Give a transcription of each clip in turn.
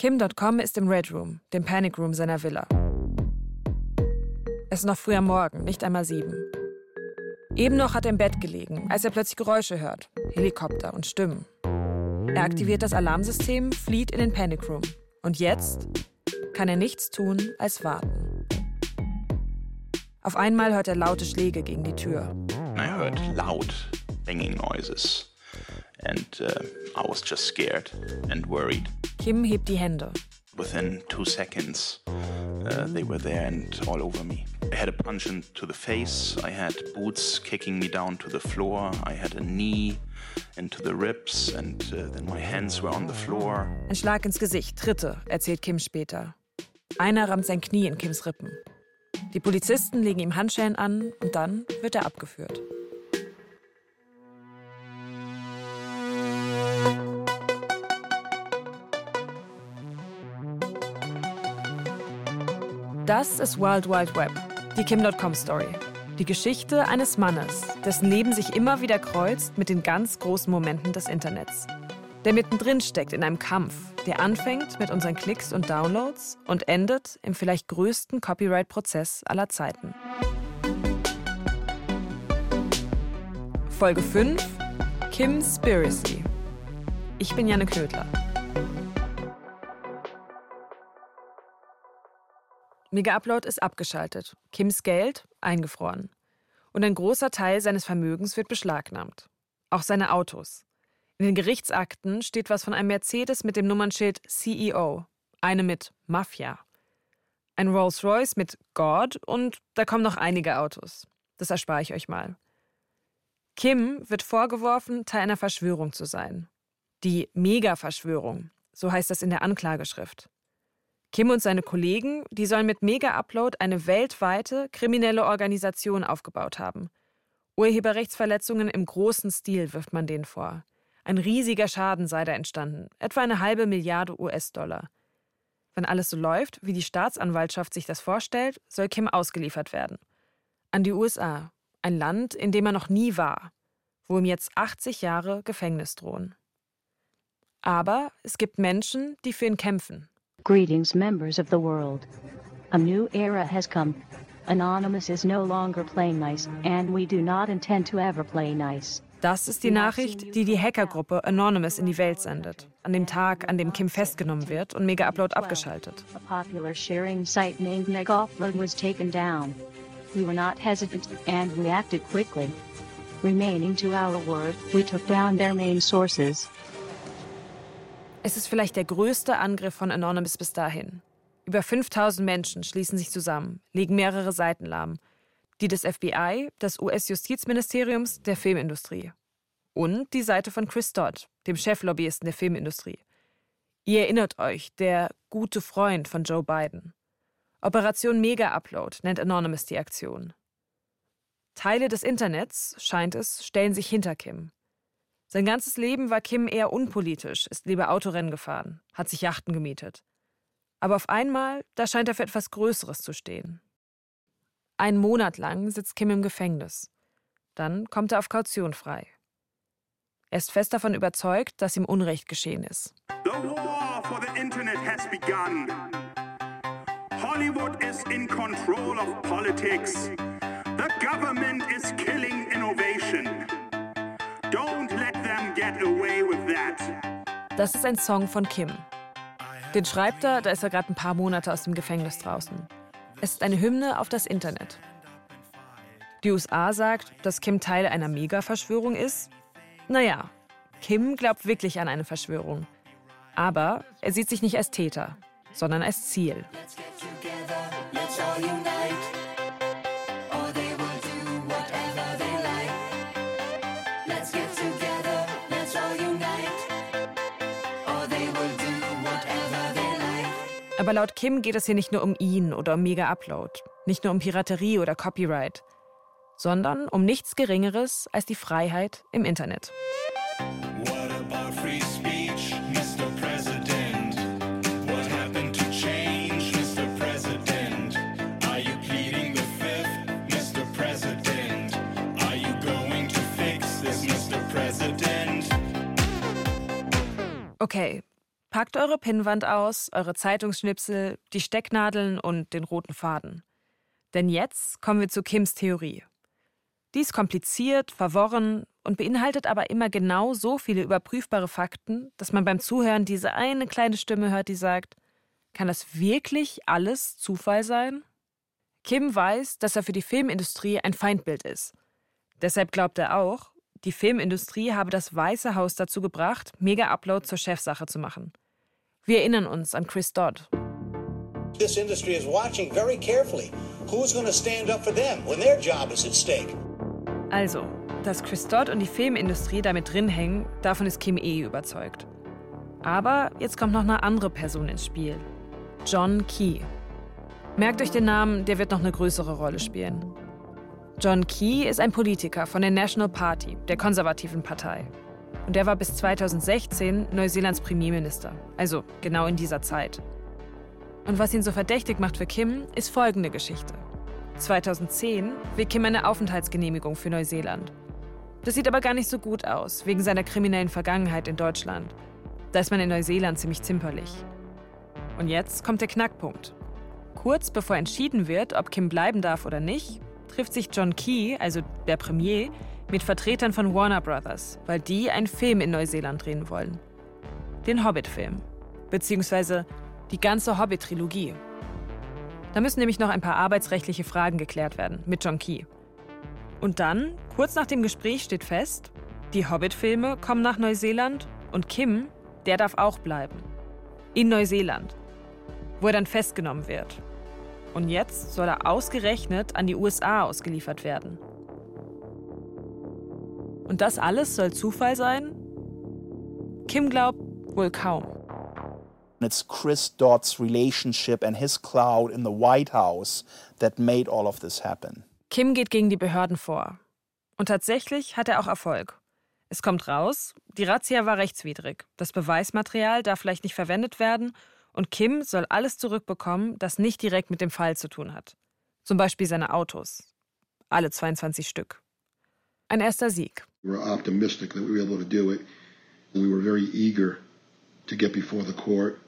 Kim.com ist im Red Room, dem Panic Room seiner Villa. Es ist noch früh am Morgen, nicht einmal sieben. Eben noch hat er im Bett gelegen, als er plötzlich Geräusche hört. Helikopter und Stimmen. Er aktiviert das Alarmsystem, flieht in den Panic Room. Und jetzt kann er nichts tun als warten. Auf einmal hört er laute Schläge gegen die Tür. I heard loud banging noises and uh, I was just scared and worried. Kim hebt die Hände. Within two seconds, uh, they were there and all over me. I had a punch into the face. I had boots kicking me down to the floor. I had a knee into the ribs and uh, then my hands were on the floor. Ein Schlag ins Gesicht, Tritte, erzählt Kim später. Einer rammt sein Knie in Kims Rippen. Die Polizisten legen ihm Handschellen an und dann wird er abgeführt. Das ist Wild Wild Web, die Kim.com Story. Die Geschichte eines Mannes, dessen Leben sich immer wieder kreuzt mit den ganz großen Momenten des Internets. Der mittendrin steckt in einem Kampf, der anfängt mit unseren Klicks und Downloads und endet im vielleicht größten Copyright-Prozess aller Zeiten. Folge 5 Kim Spiracy. Ich bin Janne Knödler. Mega Upload ist abgeschaltet, Kims Geld eingefroren. Und ein großer Teil seines Vermögens wird beschlagnahmt. Auch seine Autos. In den Gerichtsakten steht was von einem Mercedes mit dem Nummernschild CEO, eine mit Mafia. Ein Rolls-Royce mit God und da kommen noch einige Autos. Das erspare ich euch mal. Kim wird vorgeworfen, Teil einer Verschwörung zu sein. Die Mega-Verschwörung, so heißt das in der Anklageschrift. Kim und seine Kollegen, die sollen mit Mega Upload eine weltweite kriminelle Organisation aufgebaut haben. Urheberrechtsverletzungen im großen Stil wirft man denen vor. Ein riesiger Schaden sei da entstanden, etwa eine halbe Milliarde US-Dollar. Wenn alles so läuft, wie die Staatsanwaltschaft sich das vorstellt, soll Kim ausgeliefert werden. An die USA, ein Land, in dem er noch nie war, wo ihm jetzt 80 Jahre Gefängnis drohen. Aber es gibt Menschen, die für ihn kämpfen Greetings, members of the world. A new era has come. Anonymous is no longer playing nice, and we do not intend to ever play nice. Das ist die Nachricht, die die Hackergruppe Anonymous in die Welt sendet. An dem Tag, an dem Kim festgenommen wird und Mega Upload abgeschaltet. A popular sharing site named Mega Upload was taken down. We were not hesitant and we acted quickly. Remaining to our word, we took down their main sources. Es ist vielleicht der größte Angriff von Anonymous bis dahin. Über 5000 Menschen schließen sich zusammen, legen mehrere Seiten lahm. Die des FBI, des US-Justizministeriums, der Filmindustrie. Und die Seite von Chris Dodd, dem Cheflobbyisten der Filmindustrie. Ihr erinnert euch, der gute Freund von Joe Biden. Operation Mega Upload nennt Anonymous die Aktion. Teile des Internets, scheint es, stellen sich hinter Kim. Sein ganzes Leben war Kim eher unpolitisch, ist lieber Autorennen gefahren, hat sich Yachten gemietet. Aber auf einmal, da scheint er für etwas Größeres zu stehen. Einen Monat lang sitzt Kim im Gefängnis. Dann kommt er auf Kaution frei. Er ist fest davon überzeugt, dass ihm Unrecht geschehen ist. The war for the internet has begun. Hollywood is in control of politics. The government is killing innovation. Das ist ein Song von Kim. Den schreibt er, da ist er gerade ein paar Monate aus dem Gefängnis draußen. Es ist eine Hymne auf das Internet. Die USA sagt, dass Kim Teil einer Mega-Verschwörung ist. Naja, Kim glaubt wirklich an eine Verschwörung. Aber er sieht sich nicht als Täter, sondern als Ziel. Aber laut Kim geht es hier nicht nur um ihn oder um Mega Upload, nicht nur um Piraterie oder Copyright, sondern um nichts Geringeres als die Freiheit im Internet. Speech, change, fifth, this? Okay, Packt eure Pinnwand aus, eure Zeitungsschnipsel, die Stecknadeln und den roten Faden. Denn jetzt kommen wir zu Kims Theorie. Die ist kompliziert, verworren und beinhaltet aber immer genau so viele überprüfbare Fakten, dass man beim Zuhören diese eine kleine Stimme hört, die sagt, kann das wirklich alles Zufall sein? Kim weiß, dass er für die Filmindustrie ein Feindbild ist. Deshalb glaubt er auch, die Filmindustrie habe das Weiße Haus dazu gebracht, Mega Upload zur Chefsache zu machen. Wir erinnern uns an Chris Dodd. This industry is watching very carefully. Who's going to stand up for them when their job is at stake? Also, dass Chris Dodd und die Filmindustrie damit drin hängen, davon ist Kim eh überzeugt. Aber jetzt kommt noch eine andere Person ins Spiel. John Key. Merkt euch den Namen, der wird noch eine größere Rolle spielen. John Key ist ein Politiker von der National Party, der konservativen Partei. Und er war bis 2016 Neuseelands Premierminister, also genau in dieser Zeit. Und was ihn so verdächtig macht für Kim, ist folgende Geschichte. 2010 will Kim eine Aufenthaltsgenehmigung für Neuseeland. Das sieht aber gar nicht so gut aus, wegen seiner kriminellen Vergangenheit in Deutschland. Da ist man in Neuseeland ziemlich zimperlich. Und jetzt kommt der Knackpunkt. Kurz bevor entschieden wird, ob Kim bleiben darf oder nicht, trifft sich John Key, also der Premier, mit Vertretern von Warner Brothers, weil die einen Film in Neuseeland drehen wollen. Den Hobbit-Film. Beziehungsweise die ganze Hobbit-Trilogie. Da müssen nämlich noch ein paar arbeitsrechtliche Fragen geklärt werden mit John Key. Und dann, kurz nach dem Gespräch steht fest, die Hobbit-Filme kommen nach Neuseeland und Kim, der darf auch bleiben. In Neuseeland, wo er dann festgenommen wird. Und jetzt soll er ausgerechnet an die USA ausgeliefert werden. Und das alles soll Zufall sein? Kim glaubt wohl kaum. It's Chris Dodd's relationship and his cloud in the White House that made all of this happen. Kim geht gegen die Behörden vor. Und tatsächlich hat er auch Erfolg. Es kommt raus, die Razzia war rechtswidrig. Das Beweismaterial darf vielleicht nicht verwendet werden und Kim soll alles zurückbekommen, das nicht direkt mit dem Fall zu tun hat. Zum Beispiel seine Autos. Alle 22 Stück. Ein erster Sieg. We were optimistic that we were able to do it. We were very eager to get before the court,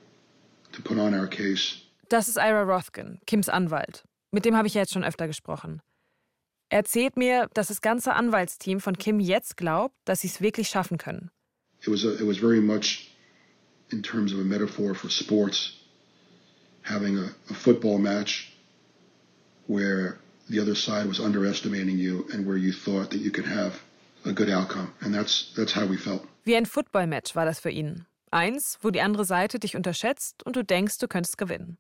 to put on our case. Das ist Ira Rothkin, Kims Anwalt. Mit dem habe ich ja jetzt schon öfter gesprochen. Er erzählt mir, dass das ganze Anwaltsteam von Kim jetzt glaubt, dass sie es wirklich schaffen können. It was, a, it was very much in terms of a metaphor for sports, having a, a football match where the other side was underestimating you and where you thought that you could have a good outcome. And that's, that's how we felt. Wie ein Footballmatch war das für ihn. Eins, wo die andere Seite dich unterschätzt und du denkst, du könntest gewinnen.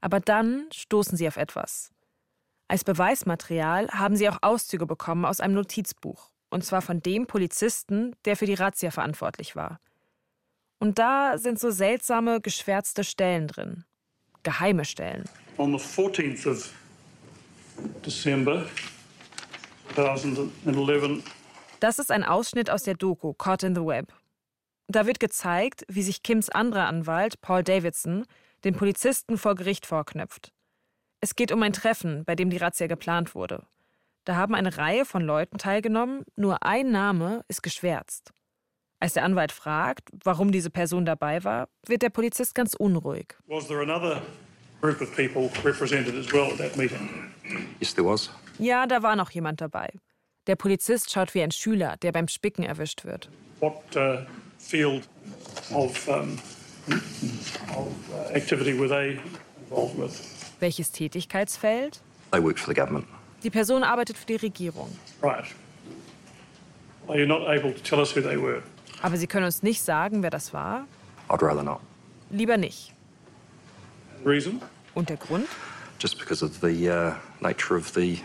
Aber dann stoßen sie auf etwas. Als Beweismaterial haben sie auch Auszüge bekommen aus einem Notizbuch. Und zwar von dem Polizisten, der für die Razzia verantwortlich war. Und da sind so seltsame, geschwärzte Stellen drin. Geheime Stellen. On the 14th of December 2011, Das ist ein Ausschnitt aus der Doku Caught in the Web. Da wird gezeigt, wie sich Kims anderer Anwalt, Paul Davidson, den Polizisten vor Gericht vorknüpft. Es geht um ein Treffen, bei dem die Razzia geplant wurde. Da haben eine Reihe von Leuten teilgenommen, nur ein Name ist geschwärzt. Als der Anwalt fragt, warum diese Person dabei war, wird der Polizist ganz unruhig. was there another group of people represented as well at that meeting? Yes, there was. Ja, da war noch jemand dabei. Der Polizist schaut wie ein Schüler, der beim Spicken erwischt wird. What uh, field of, um, of uh, activity were they involved with? Welches Tätigkeitsfeld? They worked for the government. Die Person arbeitet für die Regierung. Right. Are you not able to tell us who they were? Aber Sie können uns nicht sagen, wer das war? I'd rather not, Lieber nicht. Reason? Und der Grund? just because of the uh, nature of the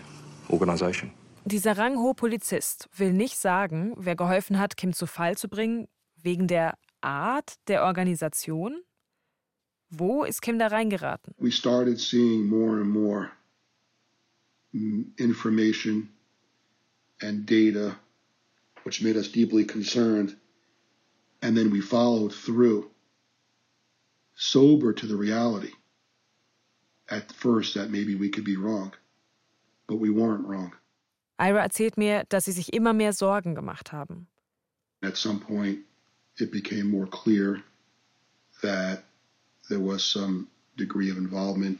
organisation. Dieser ranghohe Polizist will nicht sagen, wer geholfen hat, Kim zu Fall zu bringen, wegen der Art der Organisation. Wo ist Kim da reingeraten? We started seeing more and more mm, information and data, which made us deeply concerned. And then we followed through, sober to the reality. At first, that maybe we could be wrong, but we weren't wrong. Ira erzählt mir, dass sie sich immer mehr Sorgen gemacht haben. At some point, it became more clear that there was some degree of involvement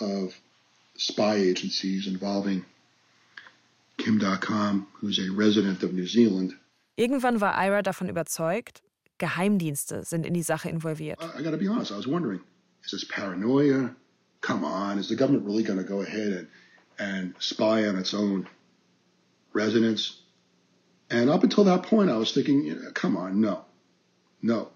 of spy agencies involving Kim Dotcom, who's a resident of New Zealand. Irgendwann war Ira davon überzeugt, Geheimdienste sind in die Sache involviert. I, I got to be honest, I was wondering, is this paranoia? Come on, is the government really going to go ahead and, and spy on its own residents? And up until that point, I was thinking, come on, no, no.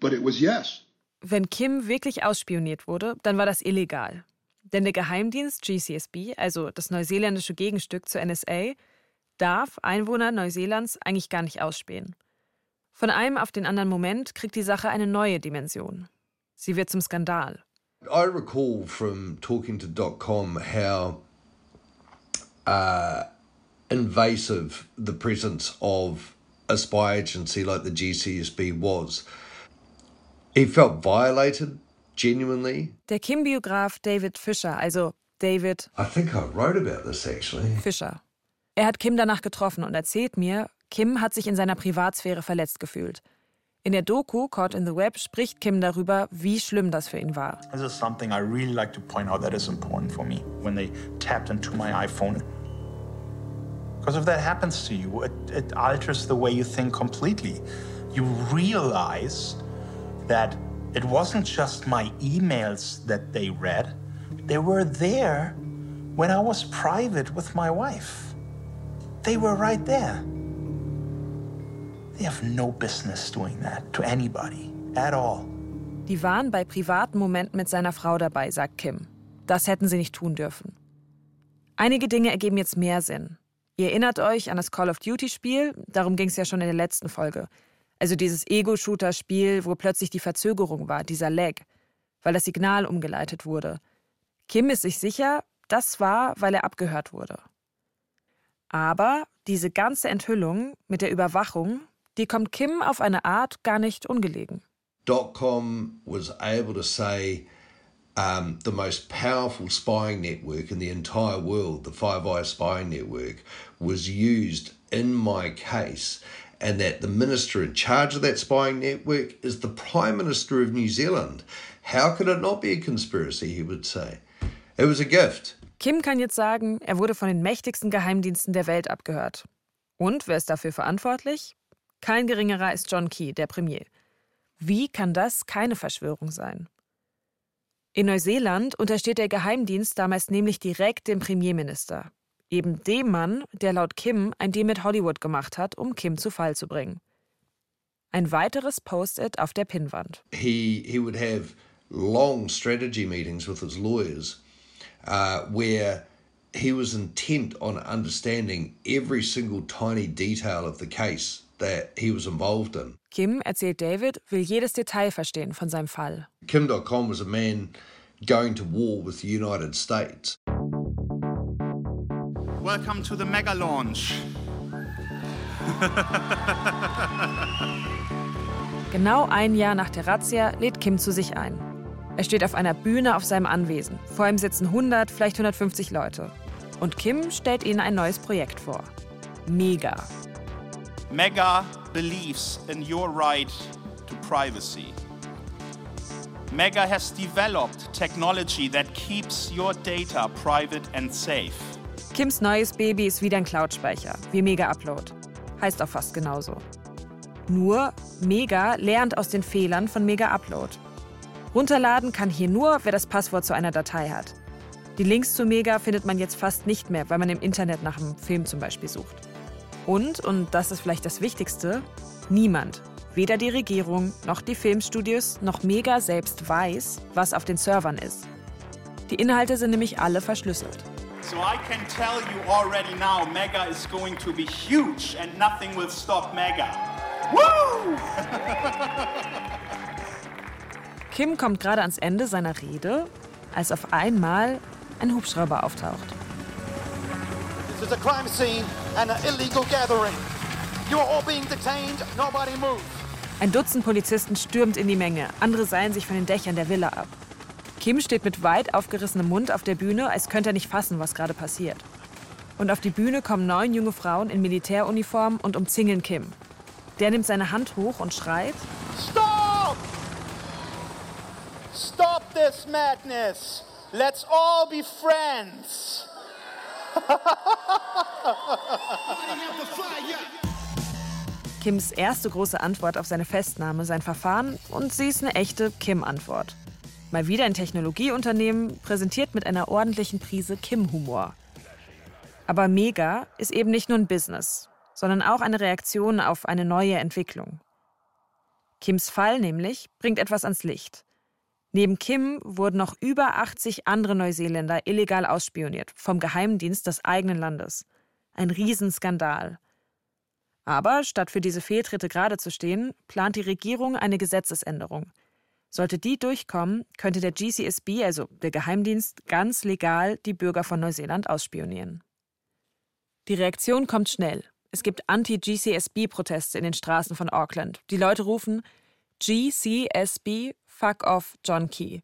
But it was yes. Wenn Kim wirklich ausspioniert wurde, dann war das illegal. Denn der Geheimdienst GCSB, also das neuseeländische Gegenstück zur NSA, darf Einwohner Neuseelands eigentlich gar nicht ausspähen. Von einem auf den anderen Moment kriegt die Sache eine neue Dimension. Sie wird zum Skandal. I recall from talking to .com how uh, invasive the presence of a spy agency like the GCSB was. He felt violated genuinely. Der Kim-Biograf David Fischer, also David I think I wrote about this actually. Fischer. Er hat Kim danach getroffen und erzählt mir, Kim hat sich in seiner Privatsphäre verletzt gefühlt. In der Doku Caught in the Web spricht Kim darüber, wie schlimm das für ihn war. This is something I really like to point out that is important for me when they tapped into my iPhone. Because if that happens to you, it, it alters the way you think completely. You realize that it wasn't just my emails that they read, they were there when I was private with my wife. They were right there. They have no business doing that to anybody at all. Die waren bei privaten Momenten mit seiner Frau dabei, sagt Kim. Das hätten sie nicht tun dürfen. Einige Dinge ergeben jetzt mehr Sinn. Ihr erinnert euch an das Call of Duty-Spiel, darum ging es ja schon in der letzten Folge. Also dieses Ego-Shooter-Spiel, wo plötzlich die Verzögerung war, dieser Lag, weil das Signal umgeleitet wurde. Kim ist sich sicher, das war, weil er abgehört wurde. Aber diese ganze Enthüllung mit der Überwachung, die kommt Kim auf eine Art gar nicht ungelegen. Dotcom was able to say um, the most powerful spying network in the entire world, the Five Eyes spying network, was used in my case, and that the minister in charge of that spying network is the Prime Minister of New Zealand. How could it not be a conspiracy, he would say? It was a gift. Kim kann jetzt sagen, er wurde von den mächtigsten Geheimdiensten der Welt abgehört. Und wer ist dafür verantwortlich? Kein geringerer ist John Key, der Premier. Wie kann das keine Verschwörung sein? In Neuseeland untersteht der Geheimdienst damals nämlich direkt dem Premierminister. Eben dem Mann, der laut Kim ein Deal mit Hollywood gemacht hat, um Kim zu Fall zu bringen. Ein weiteres Post-it auf der Pinnwand. He, he would have long strategy meetings with his lawyers uh, where he was intent on understanding every single tiny detail of the case that he was involved in. Kim, erzählt David, will jedes Detail verstehen von seinem Fall. Kim.com was a man going to war with the United States. Welcome to the mega launch. Genau ein Jahr nach der Razzia lädt Kim zu sich ein. Er steht auf einer Bühne auf seinem Anwesen. Vor ihm sitzen 100, vielleicht 150 Leute. Und Kim stellt ihnen ein neues Projekt vor. Mega. Mega believes in your right to privacy. Mega has developed technology that keeps your data private and safe. Kims neues Baby ist wieder ein Cloud-Speicher, wie Mega Upload. Heißt auch fast genauso. Nur, Mega lernt aus den Fehlern von Mega Upload. Runterladen kann hier nur, wer das Passwort zu einer Datei hat. Die Links zu Mega findet man jetzt fast nicht mehr, weil man im Internet nach einem Film zum Beispiel sucht. Und, und das ist vielleicht das Wichtigste, niemand, weder die Regierung noch die Filmstudios noch Mega selbst weiß, was auf den Servern ist. Die Inhalte sind nämlich alle verschlüsselt. So I can tell you already now, Mega is going to be huge and nothing will stop Mega. Woo! Kim kommt gerade ans Ende seiner Rede, als auf einmal ein Hubschrauber auftaucht. This is a crime scene and an illegal gathering. You are all being detained. Nobody move. Ein Dutzend Polizisten stürmt in die Menge, andere seilen sich von den Dächern der Villa ab. Kim steht mit weit aufgerissenem Mund auf der Bühne, als könnte er nicht fassen, was gerade passiert. Und auf die Bühne kommen neun junge Frauen in Militäruniform und umzingeln Kim. Der nimmt seine Hand hoch und schreit: Stop! stop this madness. Let's all be friends. Kims erste große Antwort auf seine Festnahme, sein Verfahren und sie ist eine echte Kim-Antwort. Mal wieder ein Technologieunternehmen, präsentiert mit einer ordentlichen Prise Kim-Humor. Aber Mega ist eben nicht nur ein Business, sondern auch eine Reaktion auf eine neue Entwicklung. Kims Fall nämlich bringt etwas ans Licht. Neben Kim wurden noch über 80 andere Neuseeländer illegal ausspioniert vom Geheimdienst des eigenen Landes. Ein Riesenskandal. Aber statt für diese Fehltritte gerade zu stehen, plant die Regierung eine Gesetzesänderung. Sollte die durchkommen, könnte der GCSB, also der Geheimdienst, ganz legal die Bürger von Neuseeland ausspionieren. Die Reaktion kommt schnell. Es gibt Anti-GCSB-Proteste in den Straßen von Auckland. Die Leute rufen GCSB, fuck off, John Key.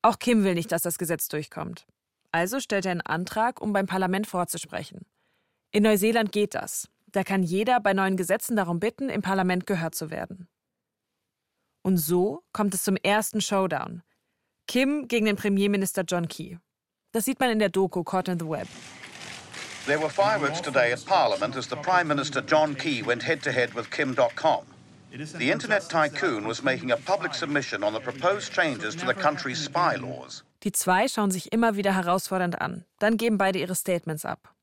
Auch Kim will nicht, dass das Gesetz durchkommt. Also stellt er einen Antrag, um beim Parlament vorzusprechen. In Neuseeland geht das. Da kann jeder bei neuen Gesetzen darum bitten, im Parlament gehört zu werden. Und so kommt es zum ersten Showdown. Kim gegen den Premierminister John Key. Das sieht man in der Doku Caught in the Web. There were fireworks today at Parliament as the Prime Minister John Key went head to head with Kim.com. The internet tycoon was making a public submission on the proposed changes to the country's spy laws. Die zwei schauen sich immer wieder herausfordernd an. Dann geben beide ihre Statements ab.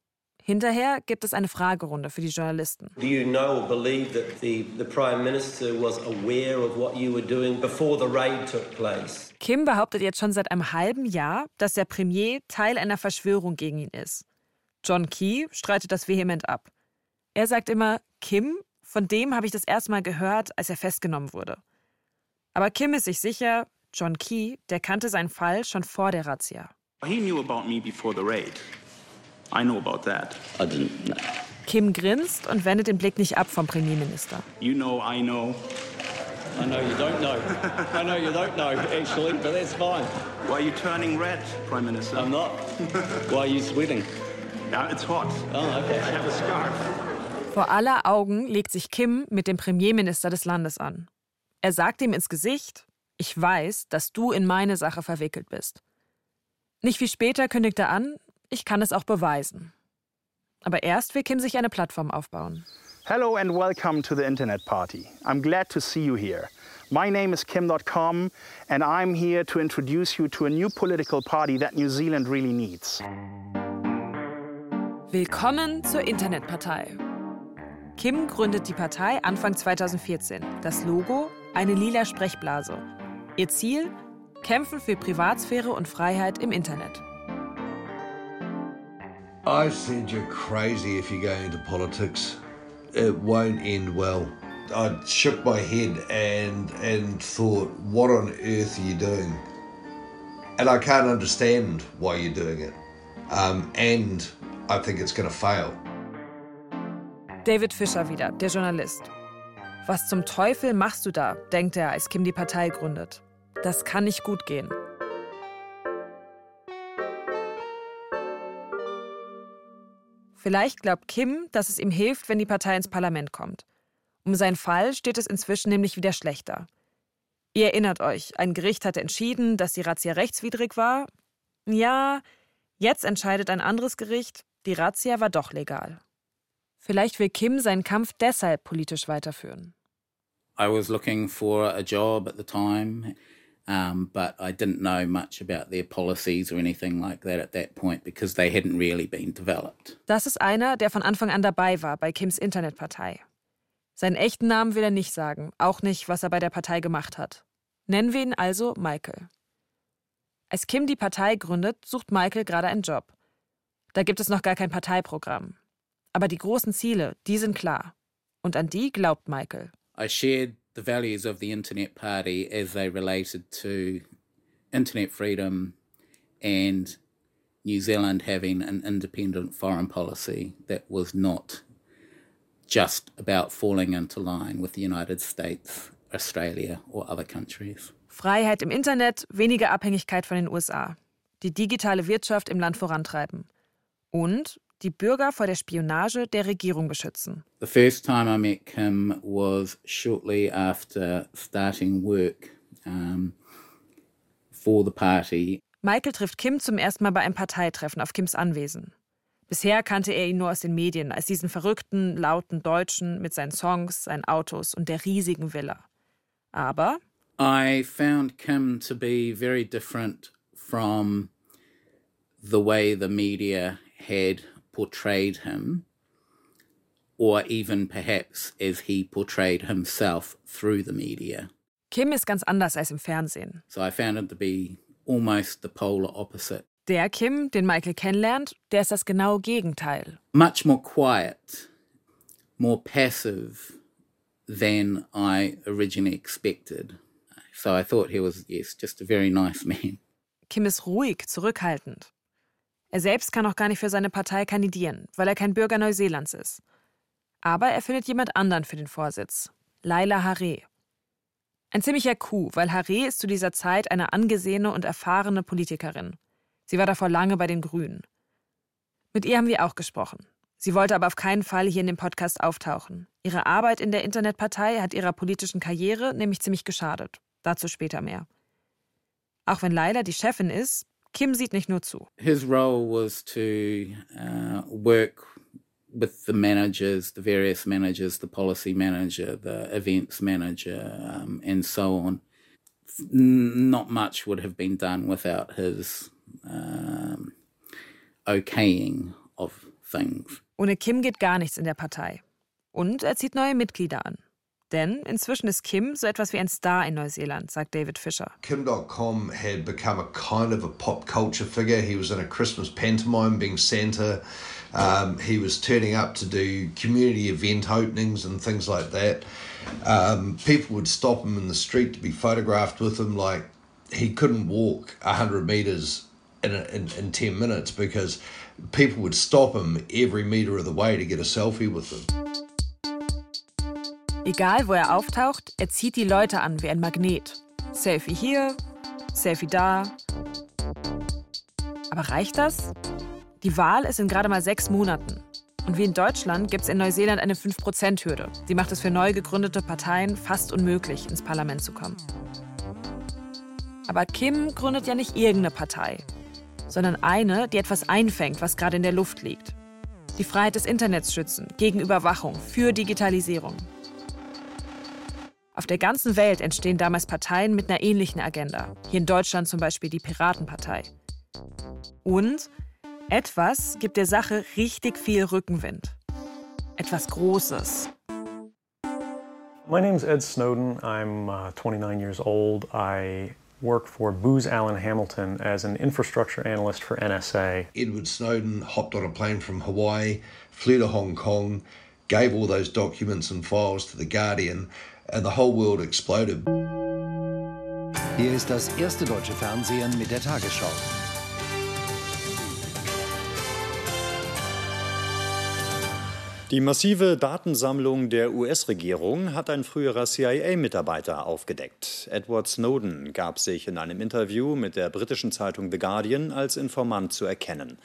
Hinterher gibt es eine Fragerunde für die Journalisten. Do you know or believe that the, the Prime Minister was aware of what you were doing before the raid took place? Kim behauptet jetzt schon seit einem halben Jahr, dass der Premier Teil einer Verschwörung gegen ihn ist. John Key streitet das vehement ab. Er sagt immer, Kim, von dem habe ich das erste Mal gehört, als er festgenommen wurde. Aber Kim ist sich sicher, John Key, der kannte seinen Fall schon vor der Razzia. He knew about me before the raid. I know about that. I didn't know. Kim grinst und wendet den Blick nicht ab vom Premierminister. You know, I know. I know you don't know. I know you don't know, actually, but that's fine. Why are you turning red, Prime Minister? I'm not. Why are you sweating? Yeah, it's hot. Oh, okay. I have a scarf. Vor aller Augen legt sich Kim mit dem Premierminister des Landes an. Er sagt ihm ins Gesicht, ich weiß, dass du in meine Sache verwickelt bist. Nicht viel später kündigt er an, ich kann es auch beweisen. Aber erst will Kim sich eine Plattform aufbauen. Hello and welcome to the Internet Party. I'm glad to see you here. My name is Kim.com, and I'm here to introduce you to a new political party that New Zealand really needs. Willkommen zur Internetpartei. Kim gründet die Partei Anfang 2014. Das Logo eine lila Sprechblase. Ihr Ziel kämpfen für Privatsphäre und Freiheit im Internet. I said you're crazy if you go into politics. It won't end well. I shook my head and and thought, what on earth are you doing? And I can't understand why you're doing it. Um, and I think it's going to fail. David Fischer wieder, der Journalist. Was zum Teufel machst du da, denkt er, als Kim die Partei gründet. Das kann nicht gut gehen. Vielleicht glaubt Kim, dass es ihm hilft, wenn die Partei ins Parlament kommt. Um seinen Fall steht es inzwischen nämlich wieder schlechter. Ihr erinnert euch, ein Gericht hatte entschieden, dass die Razzia rechtswidrig war. Ja, jetzt entscheidet ein anderes Gericht, die Razzia war doch legal. Vielleicht will Kim seinen Kampf deshalb politisch weiterführen. I was looking for a job at the time, um, but I didn't know much about their policies or anything like that at that point because they hadn't really been developed. Das ist einer, der von Anfang an dabei war bei Kims Internetpartei. Seinen echten Namen will er nicht sagen, auch nicht, was er bei der Partei gemacht hat. Nennen wir ihn also Michael. Als Kim die Partei gründet, sucht Michael gerade einen Job. Da gibt es noch gar kein Parteiprogramm. Aber die großen Ziele, die sind klar. Und an die glaubt Michael. I shared the values of the Internet Party as they related to internet freedom and New Zealand having an independent foreign policy that was not just about falling into line with the United States, Australia or other countries. Freiheit im Internet, weniger Abhängigkeit von den USA. Die digitale Wirtschaft im Land vorantreiben. Und die Bürger vor der Spionage der Regierung beschützen. The first time I met Kim was shortly after starting work. Um, for the party. Michael trifft Kim zum ersten Mal bei einem Parteitreffen auf Kims Anwesen. Bisher kannte er ihn nur aus den Medien als diesen verrückten, lauten Deutschen mit seinen Songs, seinen Autos und der riesigen Villa. Aber I found Kim to be very different from the way the media had portrayed him, or even perhaps as he portrayed himself through the media. Kim ist ganz anders als im Fernsehen. So I found him to be almost the polar opposite. Der Kim, den Michael kennenlernt, der ist das genaue Gegenteil. Much more quiet, more passive than I originally expected. So I thought he was, yes, just a very nice man. Kim ist ruhig, zurückhaltend. Er selbst kann auch gar nicht für seine Partei kandidieren, weil er kein Bürger Neuseelands ist. Aber er findet jemand anderen für den Vorsitz. Laila Haré. Ein ziemlicher Coup, weil Haré ist zu dieser Zeit eine angesehene und erfahrene Politikerin. Sie war davor lange bei den Grünen. Mit ihr haben wir auch gesprochen. Sie wollte aber auf keinen Fall hier in dem Podcast auftauchen. Ihre Arbeit in der Internetpartei hat ihrer politischen Karriere nämlich ziemlich geschadet. Dazu später mehr. Auch wenn Laila die Chefin ist, Kim sieht nicht nur zu. His role was to uh, work with the managers, the various managers, the policy manager, the events manager, um, and so on. Not much would have been done without his um, okaying of things. Ohne Kim geht gar nichts in der Partei. Und er zieht neue Mitglieder an. Denn inzwischen ist Kim so etwas wie ein Star in Neuseeland, sagt David Fisher. Kim.com had become a kind of a pop culture figure. He was in a Christmas pantomime being Santa. Um, he was turning up to do community event openings and things like that. Um, people would stop him in the street to be photographed with him. Like he couldn't walk 100 meters in, a, in, in 10 minutes because people would stop him every meter of the way to get a selfie with him. Egal, wo er auftaucht, er zieht die Leute an wie ein Magnet. Selfie hier, Selfie da. Aber reicht das? Die Wahl ist in gerade mal sechs Monaten. Und wie in Deutschland gibt es in Neuseeland eine 5%-Hürde. Die macht es für neu gegründete Parteien fast unmöglich, ins Parlament zu kommen. Aber Kim gründet ja nicht irgendeine Partei, sondern eine, die etwas einfängt, was gerade in der Luft liegt. Die Freiheit des Internets schützen, gegen Überwachung, für Digitalisierung. Auf der ganzen Welt entstehen damals Parteien mit einer ähnlichen Agenda. Hier in Deutschland zum Beispiel die Piratenpartei. Und etwas gibt der Sache richtig viel Rückenwind. Etwas Großes. My name is Ed Snowden. I'm uh, 29 years old. I work for Booz Allen Hamilton as an infrastructure analyst for NSA. Edward Snowden hopped on a plane from Hawaii, flew to Hong Kong, gave all those documents and files to The Guardian, and the whole world exploded. Hier ist das erste deutsche Fernsehen mit der Tagesschau. Die massive Datensammlung der US-Regierung hat ein früherer CIA-Mitarbeiter aufgedeckt. Edward Snowden gab sich in einem Interview mit der britischen Zeitung The Guardian als Informant zu erkennen.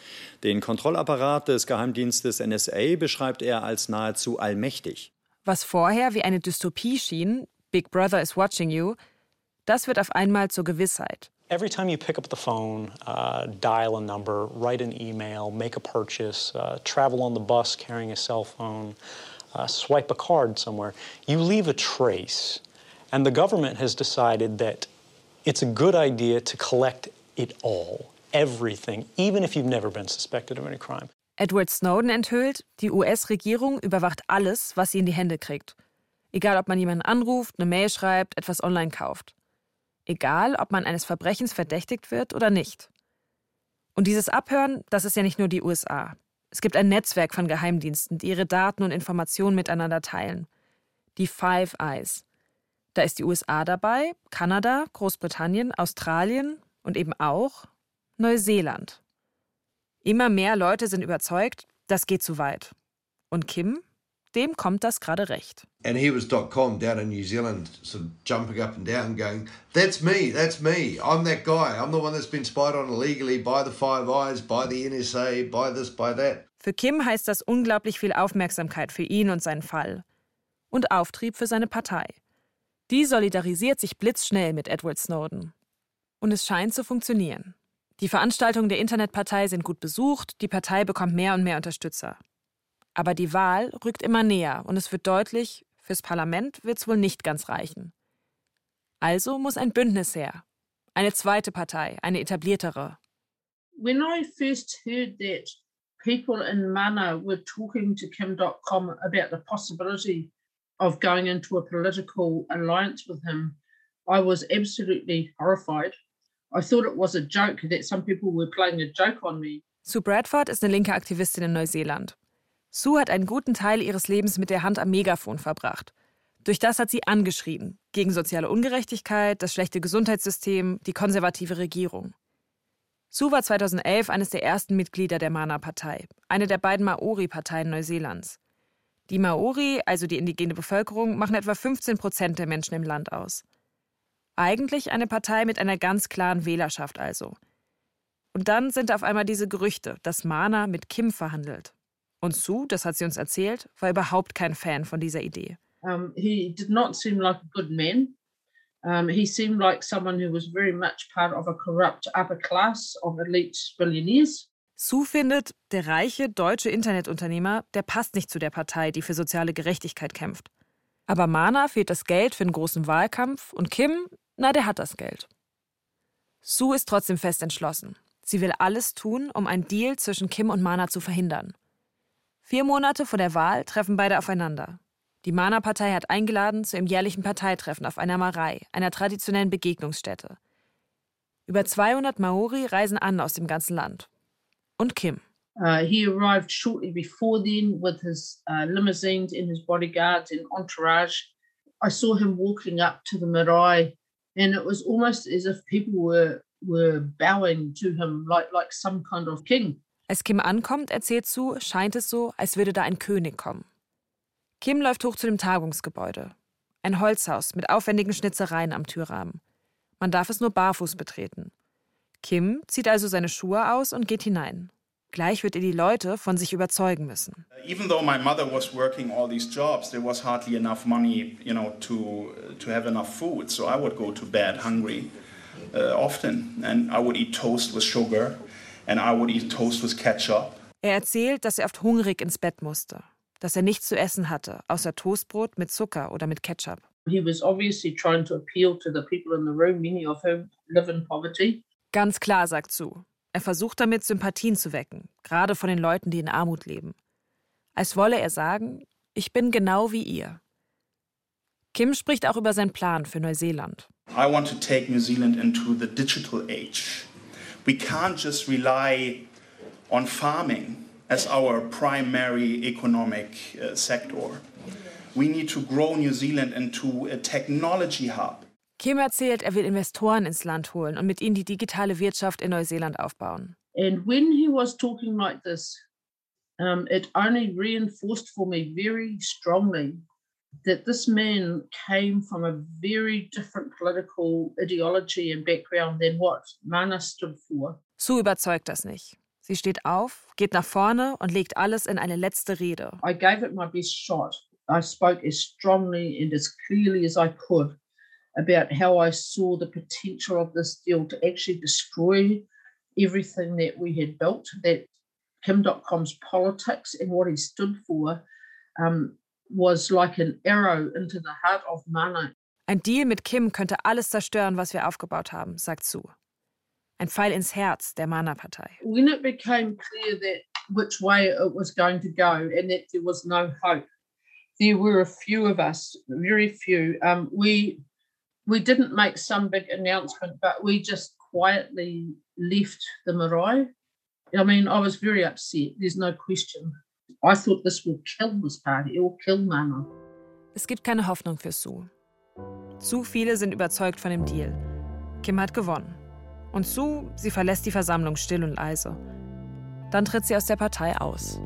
Den Kontrollapparat des Geheimdienstes NSA beschreibt er als nahezu allmächtig. Was vorher wie eine Dystopie schien, Big Brother is watching you, das wird auf einmal zur Gewissheit. Every time you pick up the phone, uh, dial a number, write an email, make a purchase, uh, travel on the bus carrying a cell phone, uh, swipe a card somewhere, you leave a trace. And the government has decided that it's a good idea to collect it all, everything, even if you've never been suspected of any crime. Edward Snowden enthüllt, die US-Regierung überwacht alles, was sie in die Hände kriegt. Egal, ob man jemanden anruft, eine Mail schreibt, etwas online kauft. Egal, ob man eines Verbrechens verdächtigt wird oder nicht. Und dieses Abhören, das ist ja nicht nur die USA. Es gibt ein Netzwerk von Geheimdiensten, die ihre Daten und Informationen miteinander teilen. Die Five Eyes. Da ist die USA dabei, Kanada, Großbritannien, Australien und eben auch Neuseeland. Immer mehr Leute sind überzeugt, das geht zu weit. Und Kim, dem kommt das gerade recht. And he was .com down in New Zealand, sort of jumping up and down, going, "That's me, that's me. I'm that guy. I'm the one that's been spied on illegally by the Five Eyes, by the NSA, by this, by that." Für Kim heißt das unglaublich viel Aufmerksamkeit für ihn und seinen Fall. Und Auftrieb für seine Partei. Die solidarisiert sich blitzschnell mit Edward Snowden. Und es scheint zu funktionieren. Die Veranstaltungen der Internetpartei sind gut besucht, die Partei bekommt mehr und mehr Unterstützer. Aber die Wahl rückt immer näher und es wird deutlich, fürs Parlament wird es wohl nicht ganz reichen. Also muss ein Bündnis her. Eine zweite Partei, eine etabliertere. When I first heard that people in Mana were talking to Kim.com about the possibility of going into a political alliance with him, I was absolutely horrified. I thought it was a joke that some people were playing a joke on me. Sue Bradford ist eine linke Aktivistin in Neuseeland. Sue hat einen guten Teil ihres Lebens mit der Hand am Megafon verbracht. Durch das hat sie angeschrien. Gegen soziale Ungerechtigkeit, das schlechte Gesundheitssystem, die konservative Regierung. Sue war 2011 eines der ersten Mitglieder der Mana-Partei, eine der beiden Maori-Parteien Neuseelands. Die Maori, also die indigene Bevölkerung, machen etwa 15 Prozent der Menschen im Land aus. Eigentlich eine Partei mit einer ganz klaren Wählerschaft also. Und dann sind auf einmal diese Gerüchte, dass Mana mit Kim verhandelt. Und Sue, das hat sie uns erzählt, war überhaupt kein Fan von dieser Idee. Um, he did not seem like a good man. Um, he seemed like someone who was very much part of a corrupt upper class of elite billionaires. Sue findet, der reiche deutsche Internetunternehmer, der passt nicht zu der Partei, die für soziale Gerechtigkeit kämpft. Aber Mana fehlt das Geld für einen großen Wahlkampf und Kim, na, der hat das Geld. Sue ist trotzdem fest entschlossen. Sie will alles tun, um einen Deal zwischen Kim und Mana zu verhindern. Vier Monate vor der Wahl treffen beide aufeinander. Die Mana-Partei hat eingeladen zu ihrem jährlichen Parteitreffen auf einer Marei, einer traditionellen Begegnungsstätte. Über 200 Maori reisen an aus dem ganzen Land. Und Kim. Uh, he arrived shortly before then with his uh, limousines and his bodyguards and entourage. I saw him walking up to the marae, and it was almost as if people were were bowing to him like like some kind of king. Als Kim ankommt, erzählt Sue, scheint es so, als würde da ein König kommen. Kim läuft hoch zu dem Tagungsgebäude. Ein Holzhaus mit aufwendigen Schnitzereien am Türrahmen. Man darf es nur barfuß betreten. Kim zieht also seine Schuhe aus und geht hinein. Gleich wird er die Leute von sich überzeugen müssen. Even though my mother was working all these jobs, there was hardly enough money, you know, to to have enough food. So I would go to bed hungry uh, often, and I would eat toast with sugar, and I would eat toast with ketchup. Er erzählt, dass er oft hungrig ins Bett musste, dass er nichts zu essen hatte, außer Toastbrot mit Zucker oder mit Ketchup. He was obviously trying to appeal to the people in the room, many of whom live in poverty. Ganz klar, sagt Sue. Er versucht damit, Sympathien zu wecken, gerade von den Leuten, die in Armut leben. Als wolle er sagen, ich bin genau wie ihr. Kim spricht auch über seinen Plan für Neuseeland. I want to take New Zealand into the digital age. We can't just rely on farming as our primary economic uh, sector. We need to grow New Zealand into a technology hub. Kim erzählt, er will Investoren ins Land holen und mit ihnen die digitale Wirtschaft in Neuseeland aufbauen. And when he was talking like this, um, it only reinforced for me very strongly that this man came from a very different political ideology and background than what Mana stood for. Sue überzeugt das nicht. Sie steht auf, geht nach vorne und legt alles in eine letzte Rede. I gave it my best shot. I spoke as strongly and as clearly as I could about how I saw the potential of this deal to actually destroy everything that we had built, that Kim.com's politics and what he stood for um, was like an arrow into the heart of Mana. Ein Deal mit Kim könnte alles zerstören, was wir aufgebaut haben, sagt Sue. Ein Pfeil ins Herz der Mana-Partei. When it became clear that which way it was going to go and that there was no hope, there were a few of us, very few. Um, we we didn't make some big announcement, but we just quietly left the marae. I mean, I was very upset. There's no question. I thought this will kill this party. It will kill Mana. Es gibt keine Hoffnung für Sue. Zu viele sind überzeugt von dem Deal. Kim hat gewonnen. Und Sue, sie verlässt die Versammlung still und leise. Dann tritt sie aus der Partei aus.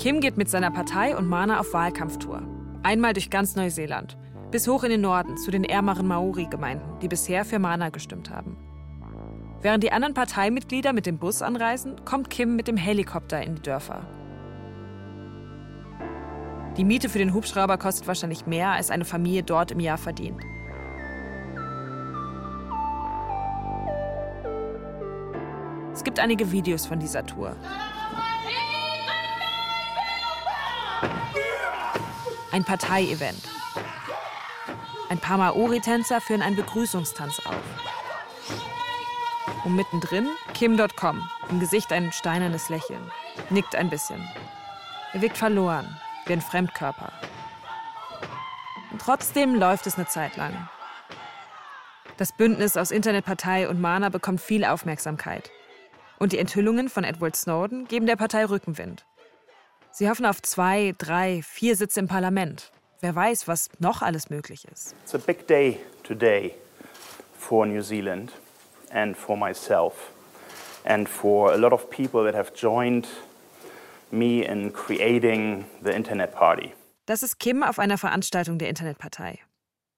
Kim geht mit seiner Partei und Mana auf Wahlkampftour. Einmal durch ganz Neuseeland. Bis hoch in den Norden, zu den ärmeren Maori-Gemeinden, die bisher für Mana gestimmt haben. Während die anderen Parteimitglieder mit dem Bus anreisen, kommt Kim mit dem Helikopter in die Dörfer. Die Miete für den Hubschrauber kostet wahrscheinlich mehr, als eine Familie dort im Jahr verdient. Es gibt einige Videos von dieser Tour. Ein Parteievent. Ein paar Maori-Tänzer führen einen Begrüßungstanz auf. Und mittendrin Kim.com, im Gesicht ein steinernes Lächeln. Nickt ein bisschen. Er wirkt verloren, wie ein Fremdkörper. Und trotzdem läuft es eine Zeit lang. Das Bündnis aus Internetpartei und Mana bekommt viel Aufmerksamkeit. Und die Enthüllungen von Edward Snowden geben der Partei Rückenwind. Sie hoffen auf zwei, drei, vier Sitze im Parlament. Wer weiß, was noch alles möglich ist. It's a big day today for New Zealand and for myself and for a lot of people that have joined me in creating the Internet Party. Das ist Kim auf einer Veranstaltung der Internetpartei.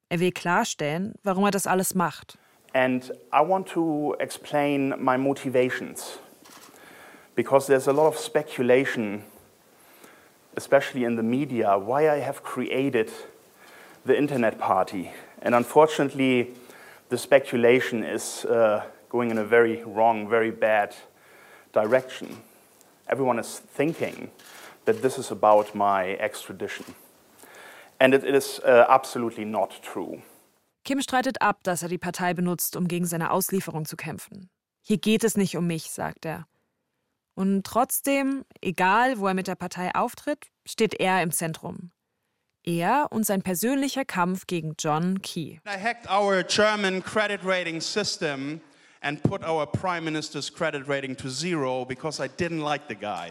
Er will klarstellen, warum er das alles macht. And I want to explain my motivations because there's a lot of speculation, especially in the media, why I have created the Internet Party. And unfortunately, the speculation is uh, going in a very wrong, very bad direction. Everyone is thinking that this is about my extradition. And it, is uh, absolutely not true. Kim streitet ab, dass er die Partei benutzt, um gegen seine Auslieferung zu kämpfen. Hier geht es nicht um mich, sagt er. Und trotzdem, egal wo er mit der Partei auftritt, steht er im Zentrum. Er und sein persönlicher Kampf gegen John Key. I hacked our German credit rating system and put our prime minister's credit rating to zero because I didn't like the guy.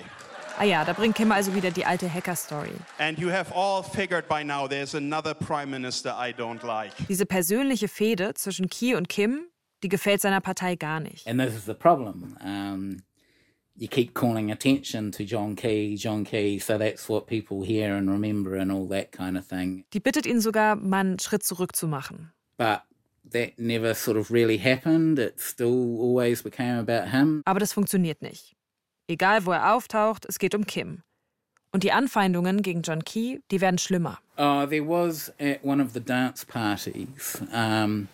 Ah ja, da bringt Kim also wieder die alte Hacker-Story. And you have all figured by now there's another prime minister I don't like. Diese persönliche Fehde zwischen Key und Kim, die gefällt seiner Partei gar nicht. And this is the problem. Um, you keep calling attention to John Key, John Key, so that's what people hear and remember and all that kind of thing. Die bittet ihn sogar, mal einen Schritt zurück zu machen. But that never sort of really happened. It still always became about him. Aber das funktioniert nicht. Egal, wo er auftaucht, es geht um Kim. Und die Anfeindungen gegen John Key, die werden schlimmer. Uh, there was at one of the dance parties, um,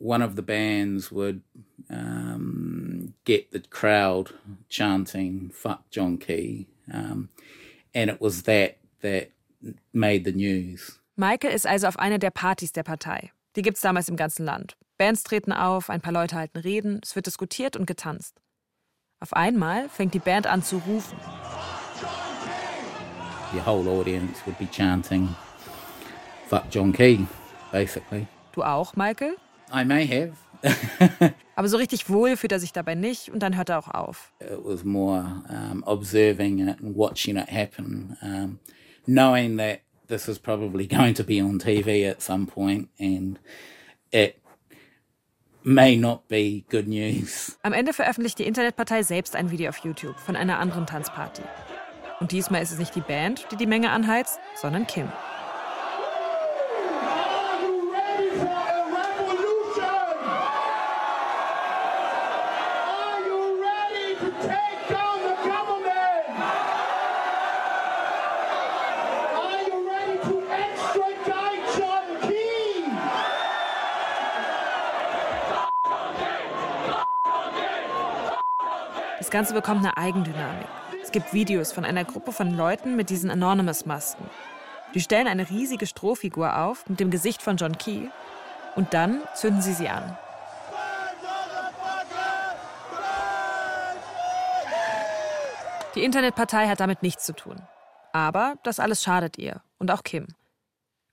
one of the bands would um, get the crowd chanting "fuck John Key," um, and it was that that made the news. Michael ist also auf einer der Partys der Partei. Die gibt's damals im ganzen Land. Bands treten auf, ein paar Leute halten Reden, es wird diskutiert und getanzt. Auf einmal fängt die Band an zu rufen. The whole audience would be chanting "fuck John Key," basically. Du auch, Michael? I may have. Aber so richtig wohl fühlt er sich dabei nicht und dann hört er auch auf. It was more um, observing it and watching it happen, um, knowing that this was probably going to be on TV at some point and it may not be good news. Am Ende veröffentlicht die Internetpartei selbst ein Video auf YouTube von einer anderen Tanzparty. Und diesmal ist es nicht die Band, die die Menge anheizt, sondern Kim. Ganze bekommt eine Eigendynamik. Es gibt Videos von einer Gruppe von Leuten mit diesen Anonymous-Masken. Die stellen eine riesige Strohfigur auf mit dem Gesicht von John Key und dann zünden sie sie an. Die Internetpartei hat damit nichts zu tun. Aber das alles schadet ihr und auch Kim.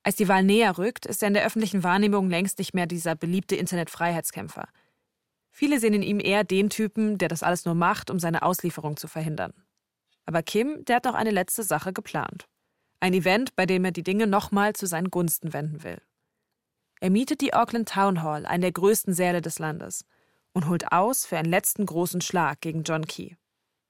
Als die Wahl näher rückt, ist er in der öffentlichen Wahrnehmung längst nicht mehr dieser beliebte Internetfreiheitskämpfer. Viele sehen in ihm eher den Typen, der das alles nur macht, um seine Auslieferung zu verhindern. Aber Kim, der hat noch eine letzte Sache geplant. Ein Event, bei dem er die Dinge nochmal zu seinen Gunsten wenden will. Er mietet die Auckland Town Hall, einen der größten Säle des Landes, und holt aus für einen letzten großen Schlag gegen John Key.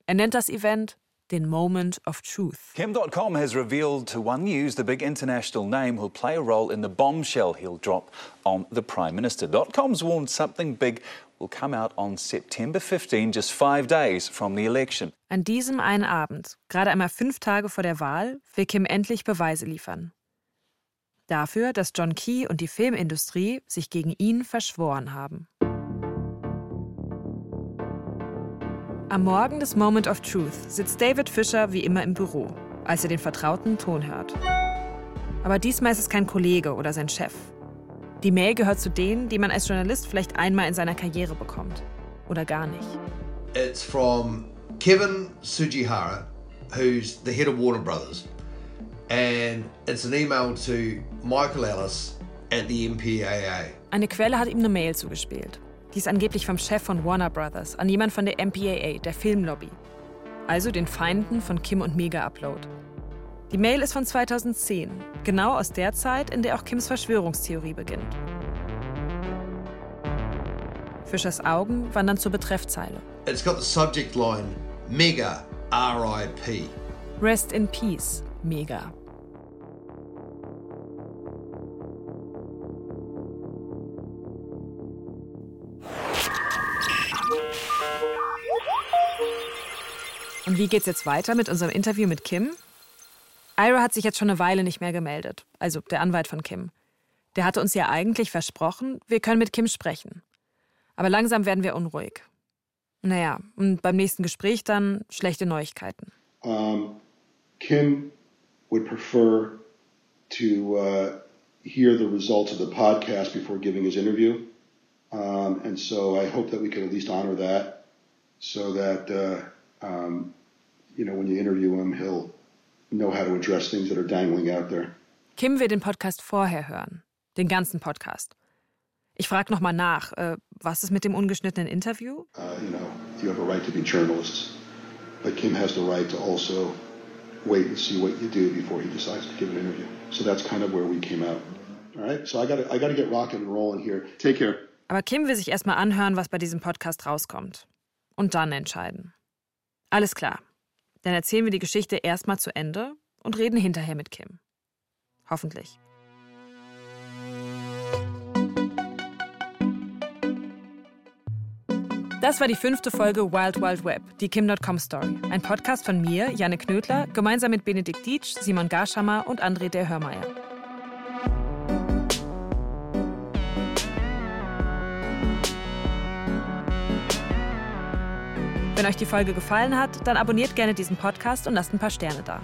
Er nennt das Event den Moment of Truth. Kim.com has revealed to One News the big international name who'll play a role in the bombshell he'll drop on the Prime Minister. .com's warned something big will come out on September 15, just five days from the election. An diesem einen Abend, gerade einmal fünf Tage vor der Wahl, will Kim endlich Beweise liefern. Dafür, dass John Key und die Filmindustrie sich gegen ihn verschworen haben. Am Morgen des Moment of Truth sitzt David Fischer wie immer im Büro, als er den vertrauten Ton hört. Aber diesmal ist es kein Kollege oder sein Chef. Die Mail gehört zu denen, die man als Journalist vielleicht einmal in seiner Karriere bekommt. Oder gar nicht. It's from Kevin Sujihara, who's the head of Warner Brothers. And it's an email to Michael Ellis at the MPAA. Eine Quelle hat ihm eine Mail zugespielt. Die ist angeblich vom Chef von Warner Brothers an jemand von der MPAA, der Filmlobby. Also den Feinden von Kim und Mega Upload. Die Mail ist von 2010, genau aus der Zeit, in der auch Kims Verschwörungstheorie beginnt. Fischers Augen wandern zur Betreffzeile. It's got the subject line Mega RIP. Rest in Peace, Mega. Und wie geht's jetzt weiter mit unserem Interview mit Kim? Ira hat sich jetzt schon eine Weile nicht mehr gemeldet, also der Anwalt von Kim. Der hatte uns ja eigentlich versprochen, wir können mit Kim sprechen. Aber langsam werden wir unruhig. Naja, und beim nächsten Gespräch dann schlechte Neuigkeiten. Um, Kim would prefer to uh, hear the results of the podcast before giving his interview. Um, and so I hope that we can at least honor that so that, uh, um, you know, when you interview him, he'll know how to address things that are dangling out there. Kim will den Podcast vorher hören. Den ganzen Podcast. Ich frage nochmal nach. Äh, was ist mit dem ungeschnittenen Interview? Uh, you know, you have a right to be journalists, but Kim has the right to also wait and see what you do before he decides to give an interview. So that's kind of where we came out. All right, so I got I got to get rocking and rolling here. Take care. Aber Kim will sich erstmal anhören, was bei diesem Podcast rauskommt. Und dann entscheiden. Alles klar. Dann erzählen wir die Geschichte erstmal zu Ende und reden hinterher mit Kim. Hoffentlich. Das war die fünfte Folge Wild Wild Web, die Kim.com Story. Ein Podcast von mir, Janne Knödler, gemeinsam mit Benedikt Dietsch, Simon Garschammer und André der Hörmeier. Wenn euch die Folge gefallen hat, dann abonniert gerne diesen Podcast und lasst ein paar Sterne da.